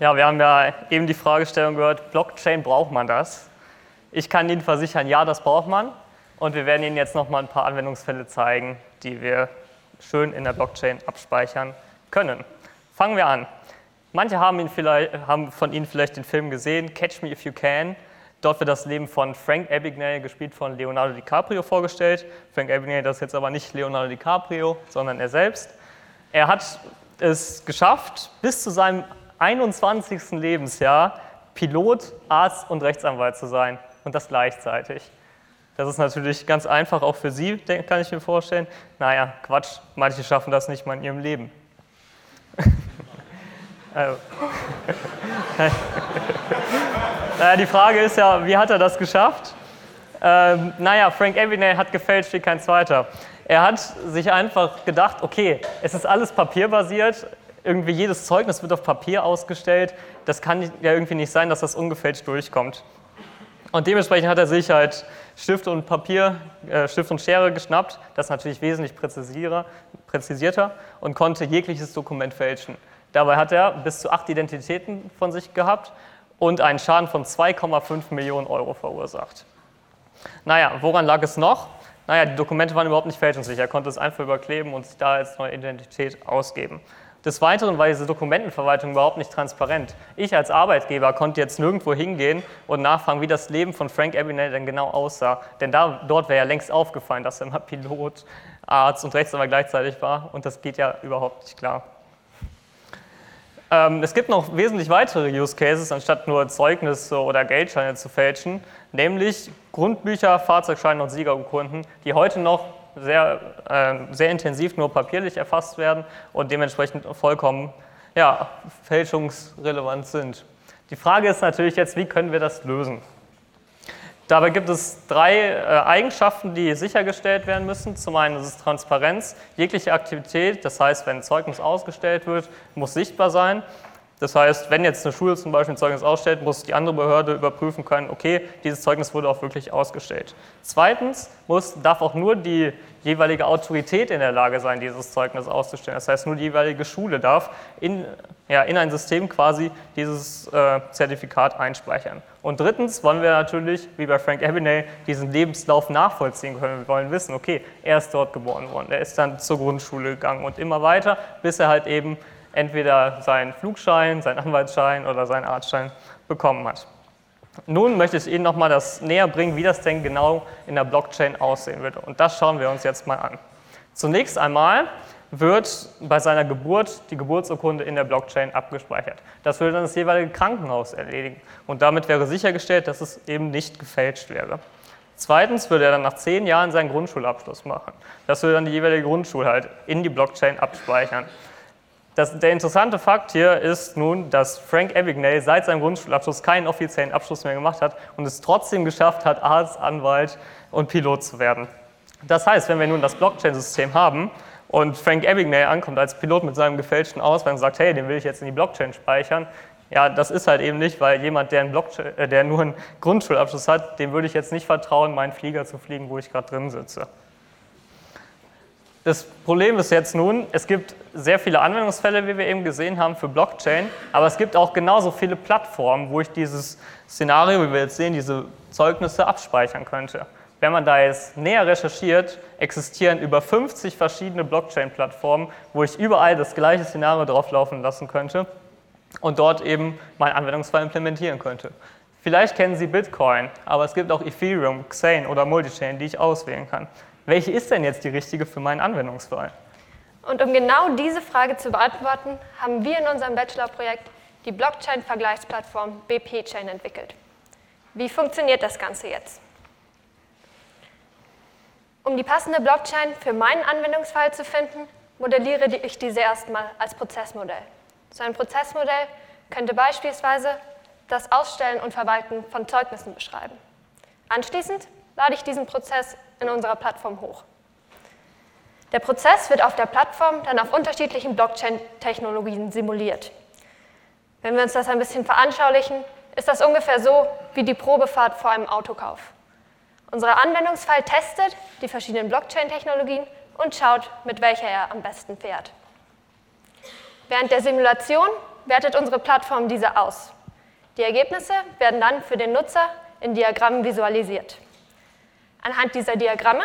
Ja, wir haben ja eben die Fragestellung gehört, Blockchain, braucht man das? Ich kann Ihnen versichern, ja, das braucht man. Und wir werden Ihnen jetzt noch mal ein paar Anwendungsfälle zeigen, die wir schön in der Blockchain abspeichern können. Fangen wir an. Manche haben, haben von Ihnen vielleicht den Film gesehen, Catch Me If You Can. Dort wird das Leben von Frank Abagnale, gespielt von Leonardo DiCaprio, vorgestellt. Frank Abagnale, das ist jetzt aber nicht Leonardo DiCaprio, sondern er selbst. Er hat es geschafft, bis zu seinem 21. Lebensjahr Pilot, Arzt und Rechtsanwalt zu sein und das gleichzeitig. Das ist natürlich ganz einfach auch für Sie, kann ich mir vorstellen. Naja, Quatsch, manche schaffen das nicht mal in ihrem Leben. also. naja, die Frage ist ja, wie hat er das geschafft? Ähm, naja, Frank Abagnale hat gefälscht wie kein zweiter. Er hat sich einfach gedacht, okay, es ist alles papierbasiert, irgendwie jedes Zeugnis wird auf Papier ausgestellt. Das kann ja irgendwie nicht sein, dass das ungefälscht durchkommt. Und dementsprechend hat er sich halt Stift und Papier, äh, Stift und Schere geschnappt, das natürlich wesentlich präzisierter und konnte jegliches Dokument fälschen. Dabei hat er bis zu acht Identitäten von sich gehabt und einen Schaden von 2,5 Millionen Euro verursacht. Naja, woran lag es noch? Naja, die Dokumente waren überhaupt nicht fälschungssicher. Er konnte es einfach überkleben und sich da als neue Identität ausgeben. Des Weiteren war diese Dokumentenverwaltung überhaupt nicht transparent. Ich als Arbeitgeber konnte jetzt nirgendwo hingehen und nachfragen, wie das Leben von Frank Abagnale denn genau aussah. Denn da, dort wäre ja längst aufgefallen, dass er immer Pilot, Arzt und Rechtsanwalt gleichzeitig war. Und das geht ja überhaupt nicht klar. Ähm, es gibt noch wesentlich weitere Use Cases, anstatt nur Zeugnisse oder Geldscheine zu fälschen, nämlich Grundbücher, Fahrzeugscheine und Siegerurkunden, die heute noch sehr, äh, sehr intensiv nur papierlich erfasst werden und dementsprechend vollkommen ja, fälschungsrelevant sind. Die Frage ist natürlich jetzt, wie können wir das lösen? Dabei gibt es drei äh, Eigenschaften, die sichergestellt werden müssen. Zum einen ist es Transparenz. Jegliche Aktivität, das heißt, wenn ein Zeugnis ausgestellt wird, muss sichtbar sein. Das heißt, wenn jetzt eine Schule zum Beispiel ein Zeugnis ausstellt, muss die andere Behörde überprüfen können, okay, dieses Zeugnis wurde auch wirklich ausgestellt. Zweitens muss, darf auch nur die jeweilige Autorität in der Lage sein, dieses Zeugnis auszustellen. Das heißt, nur die jeweilige Schule darf in, ja, in ein System quasi dieses äh, Zertifikat einspeichern. Und drittens wollen wir natürlich, wie bei Frank Abagnale, diesen Lebenslauf nachvollziehen können. Wir wollen wissen, okay, er ist dort geboren worden, er ist dann zur Grundschule gegangen und immer weiter, bis er halt eben entweder seinen Flugschein, seinen Anwaltsschein oder seinen Arztschein bekommen hat. Nun möchte ich Ihnen nochmal das näher bringen, wie das denn genau in der Blockchain aussehen würde. Und das schauen wir uns jetzt mal an. Zunächst einmal wird bei seiner Geburt die Geburtsurkunde in der Blockchain abgespeichert. Das würde dann das jeweilige Krankenhaus erledigen. Und damit wäre sichergestellt, dass es eben nicht gefälscht wäre. Zweitens würde er dann nach zehn Jahren seinen Grundschulabschluss machen. Das würde dann die jeweilige Grundschule halt in die Blockchain abspeichern. Das, der interessante Fakt hier ist nun, dass Frank Abagnale seit seinem Grundschulabschluss keinen offiziellen Abschluss mehr gemacht hat und es trotzdem geschafft hat, Arzt, Anwalt und Pilot zu werden. Das heißt, wenn wir nun das Blockchain-System haben und Frank Abagnale ankommt als Pilot mit seinem gefälschten Ausweis und sagt, hey, den will ich jetzt in die Blockchain speichern, ja, das ist halt eben nicht, weil jemand, der, äh, der nur einen Grundschulabschluss hat, dem würde ich jetzt nicht vertrauen, meinen Flieger zu fliegen, wo ich gerade drin sitze. Das Problem ist jetzt nun, es gibt sehr viele Anwendungsfälle, wie wir eben gesehen haben, für Blockchain, aber es gibt auch genauso viele Plattformen, wo ich dieses Szenario, wie wir jetzt sehen, diese Zeugnisse abspeichern könnte. Wenn man da jetzt näher recherchiert, existieren über 50 verschiedene Blockchain-Plattformen, wo ich überall das gleiche Szenario drauflaufen lassen könnte und dort eben meinen Anwendungsfall implementieren könnte. Vielleicht kennen Sie Bitcoin, aber es gibt auch Ethereum, Xane oder Multichain, die ich auswählen kann welche ist denn jetzt die richtige für meinen Anwendungsfall? Und um genau diese Frage zu beantworten, haben wir in unserem Bachelorprojekt die Blockchain-Vergleichsplattform BP-Chain entwickelt. Wie funktioniert das Ganze jetzt? Um die passende Blockchain für meinen Anwendungsfall zu finden, modelliere ich diese erstmal als Prozessmodell. So ein Prozessmodell könnte beispielsweise das Ausstellen und Verwalten von Zeugnissen beschreiben. Anschließend lade ich diesen Prozess in unserer Plattform hoch. Der Prozess wird auf der Plattform dann auf unterschiedlichen Blockchain-Technologien simuliert. Wenn wir uns das ein bisschen veranschaulichen, ist das ungefähr so wie die Probefahrt vor einem Autokauf. Unser Anwendungsfall testet die verschiedenen Blockchain-Technologien und schaut, mit welcher er am besten fährt. Während der Simulation wertet unsere Plattform diese aus. Die Ergebnisse werden dann für den Nutzer in Diagrammen visualisiert. Anhand dieser Diagramme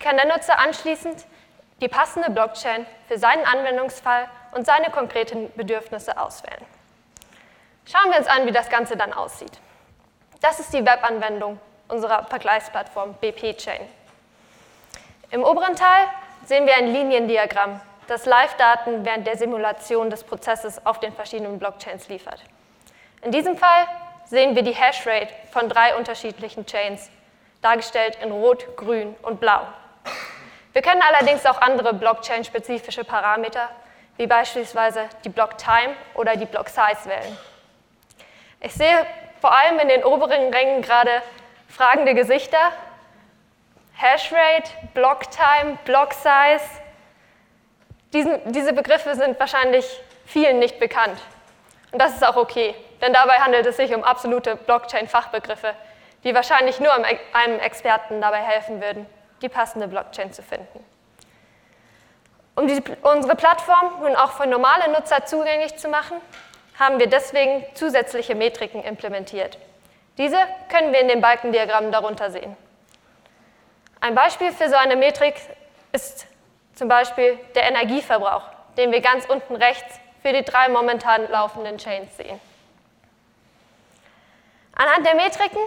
kann der Nutzer anschließend die passende Blockchain für seinen Anwendungsfall und seine konkreten Bedürfnisse auswählen. Schauen wir uns an, wie das Ganze dann aussieht. Das ist die Webanwendung unserer Vergleichsplattform BP Chain. Im oberen Teil sehen wir ein Liniendiagramm, das Live-Daten während der Simulation des Prozesses auf den verschiedenen Blockchains liefert. In diesem Fall sehen wir die Hashrate von drei unterschiedlichen Chains, dargestellt in Rot, Grün und Blau. Wir können allerdings auch andere Blockchain-spezifische Parameter, wie beispielsweise die Block-Time oder die Block-Size wählen. Ich sehe vor allem in den oberen Rängen gerade fragende Gesichter. Hashrate, Block-Time, Block-Size. Diese Begriffe sind wahrscheinlich vielen nicht bekannt. Und das ist auch okay, denn dabei handelt es sich um absolute Blockchain-Fachbegriffe, die wahrscheinlich nur einem Experten dabei helfen würden, die passende Blockchain zu finden. Um die, unsere Plattform nun auch für normale Nutzer zugänglich zu machen, haben wir deswegen zusätzliche Metriken implementiert. Diese können wir in den Balkendiagrammen darunter sehen. Ein Beispiel für so eine Metrik ist zum Beispiel der Energieverbrauch, den wir ganz unten rechts für die drei momentan laufenden Chains sehen. Anhand der Metriken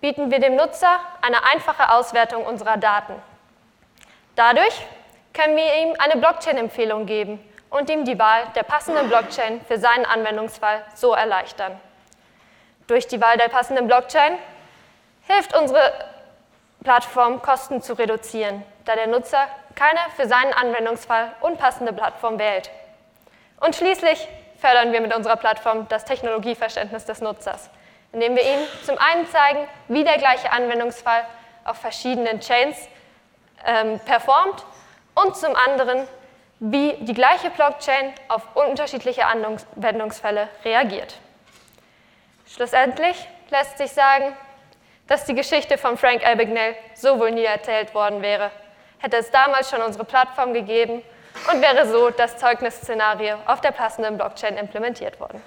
bieten wir dem Nutzer eine einfache Auswertung unserer Daten. Dadurch können wir ihm eine Blockchain-Empfehlung geben und ihm die Wahl der passenden Blockchain für seinen Anwendungsfall so erleichtern. Durch die Wahl der passenden Blockchain hilft unsere Plattform, Kosten zu reduzieren, da der Nutzer keine für seinen Anwendungsfall unpassende Plattform wählt. Und schließlich fördern wir mit unserer Plattform das Technologieverständnis des Nutzers, indem wir ihm zum einen zeigen, wie der gleiche Anwendungsfall auf verschiedenen Chains ähm, performt und zum anderen, wie die gleiche Blockchain auf unterschiedliche Anwendungsfälle reagiert. Schlussendlich lässt sich sagen, dass die Geschichte von Frank Abagnale so wohl nie erzählt worden wäre, hätte es damals schon unsere Plattform gegeben und wäre so das Zeugnisszenario auf der passenden Blockchain implementiert worden.